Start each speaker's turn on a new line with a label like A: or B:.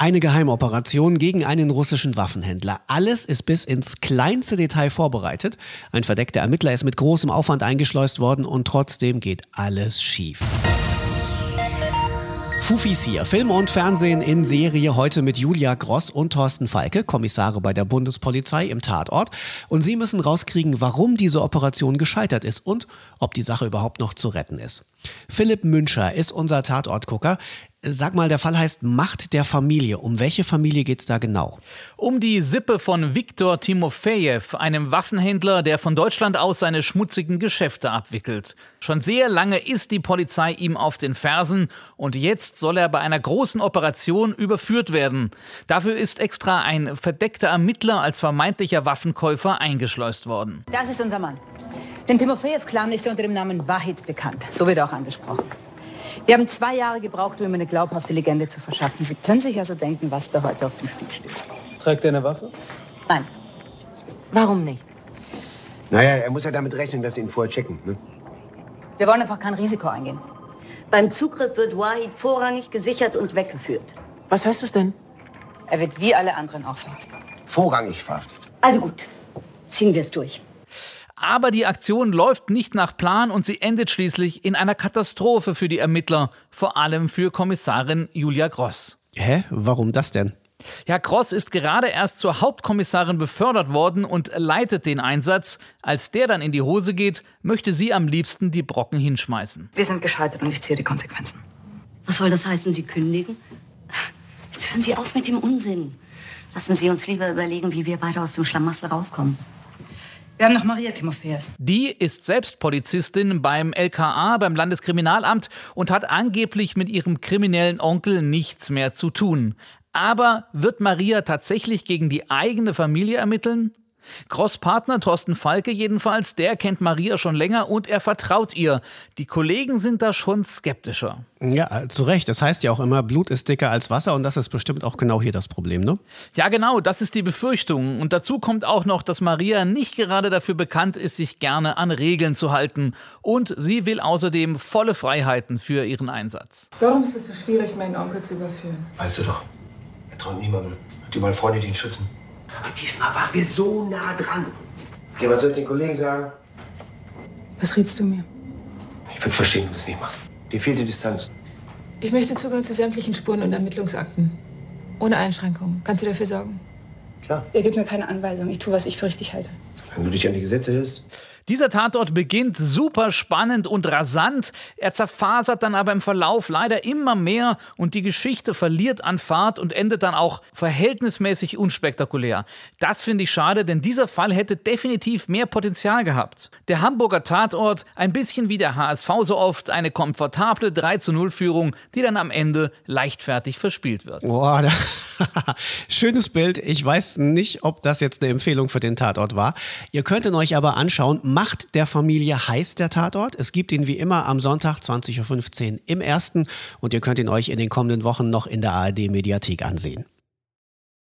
A: Eine Geheimoperation gegen einen russischen Waffenhändler. Alles ist bis ins kleinste Detail vorbereitet. Ein verdeckter Ermittler ist mit großem Aufwand eingeschleust worden und trotzdem geht alles schief. Fufis hier. Film und Fernsehen in Serie heute mit Julia Gross und Thorsten Falke, Kommissare bei der Bundespolizei im Tatort. Und sie müssen rauskriegen, warum diese Operation gescheitert ist und ob die Sache überhaupt noch zu retten ist. Philipp Münscher ist unser Tatortgucker. Sag mal, der Fall heißt Macht der Familie. Um welche Familie geht es da genau?
B: Um die Sippe von Viktor Timofejew, einem Waffenhändler, der von Deutschland aus seine schmutzigen Geschäfte abwickelt. Schon sehr lange ist die Polizei ihm auf den Fersen und jetzt soll er bei einer großen Operation überführt werden. Dafür ist extra ein verdeckter Ermittler als vermeintlicher Waffenkäufer eingeschleust worden.
C: Das ist unser Mann. Den Timofejew-Clan ist er unter dem Namen Wahid bekannt. So wird er auch angesprochen. Wir haben zwei Jahre gebraucht, um ihm eine glaubhafte Legende zu verschaffen. Sie können sich also denken, was da heute auf dem Spiel steht.
D: Trägt er eine Waffe?
C: Nein. Warum nicht?
E: Naja, er muss ja damit rechnen, dass sie ihn vorher checken. Ne?
C: Wir wollen einfach kein Risiko eingehen.
F: Beim Zugriff wird Wahid vorrangig gesichert und weggeführt.
C: Was heißt das denn? Er wird wie alle anderen auch verhaftet.
E: Vorrangig verhaftet.
F: Also gut, ziehen wir es durch.
B: Aber die Aktion läuft nicht nach Plan und sie endet schließlich in einer Katastrophe für die Ermittler, vor allem für Kommissarin Julia Gross.
A: Hä? Warum das denn?
B: Ja, Gross ist gerade erst zur Hauptkommissarin befördert worden und leitet den Einsatz. Als der dann in die Hose geht, möchte sie am liebsten die Brocken hinschmeißen.
C: Wir sind gescheitert und ich ziehe die Konsequenzen.
F: Was soll das heißen, Sie kündigen? Jetzt hören Sie auf mit dem Unsinn. Lassen Sie uns lieber überlegen, wie wir beide aus dem Schlamassel rauskommen.
C: Wir haben noch Maria Timofejew.
B: Die ist selbst Polizistin beim LKA, beim Landeskriminalamt und hat angeblich mit ihrem kriminellen Onkel nichts mehr zu tun. Aber wird Maria tatsächlich gegen die eigene Familie ermitteln? Cross-Partner Thorsten Falke jedenfalls, der kennt Maria schon länger und er vertraut ihr. Die Kollegen sind da schon skeptischer.
A: Ja, zu Recht. Das heißt ja auch immer, Blut ist dicker als Wasser und das ist bestimmt auch genau hier das Problem, ne?
B: Ja, genau, das ist die Befürchtung. Und dazu kommt auch noch, dass Maria nicht gerade dafür bekannt ist, sich gerne an Regeln zu halten. Und sie will außerdem volle Freiheiten für ihren Einsatz.
G: Warum ist es so schwierig, meinen Onkel zu überführen?
E: Weißt du doch, er traut niemandem. Hat überall Freunde, die ihn schützen. Aber diesmal waren wir so nah dran. Okay, was soll ich den Kollegen sagen?
G: Was rätst du mir?
E: Ich würde verstehen, wenn du das nicht machst. Dir fehlt die Distanz.
G: Ich möchte Zugang zu sämtlichen Spuren und Ermittlungsakten. Ohne Einschränkungen. Kannst du dafür sorgen?
E: Klar.
G: Ihr gebt mir keine Anweisung. Ich tue, was ich für richtig halte.
E: Solange du dich an die Gesetze hältst.
B: Dieser Tatort beginnt super spannend und rasant, er zerfasert dann aber im Verlauf leider immer mehr und die Geschichte verliert an Fahrt und endet dann auch verhältnismäßig unspektakulär. Das finde ich schade, denn dieser Fall hätte definitiv mehr Potenzial gehabt. Der Hamburger Tatort, ein bisschen wie der HSV so oft, eine komfortable 3 zu 0 Führung, die dann am Ende leichtfertig verspielt wird.
A: Boah, schönes Bild. Ich weiß nicht, ob das jetzt eine Empfehlung für den Tatort war. Ihr könnt ihn euch aber anschauen. Macht der Familie heißt der Tatort. Es gibt ihn wie immer am Sonntag 20.15 Uhr im ersten und ihr könnt ihn euch in den kommenden Wochen noch in der ARD Mediathek ansehen.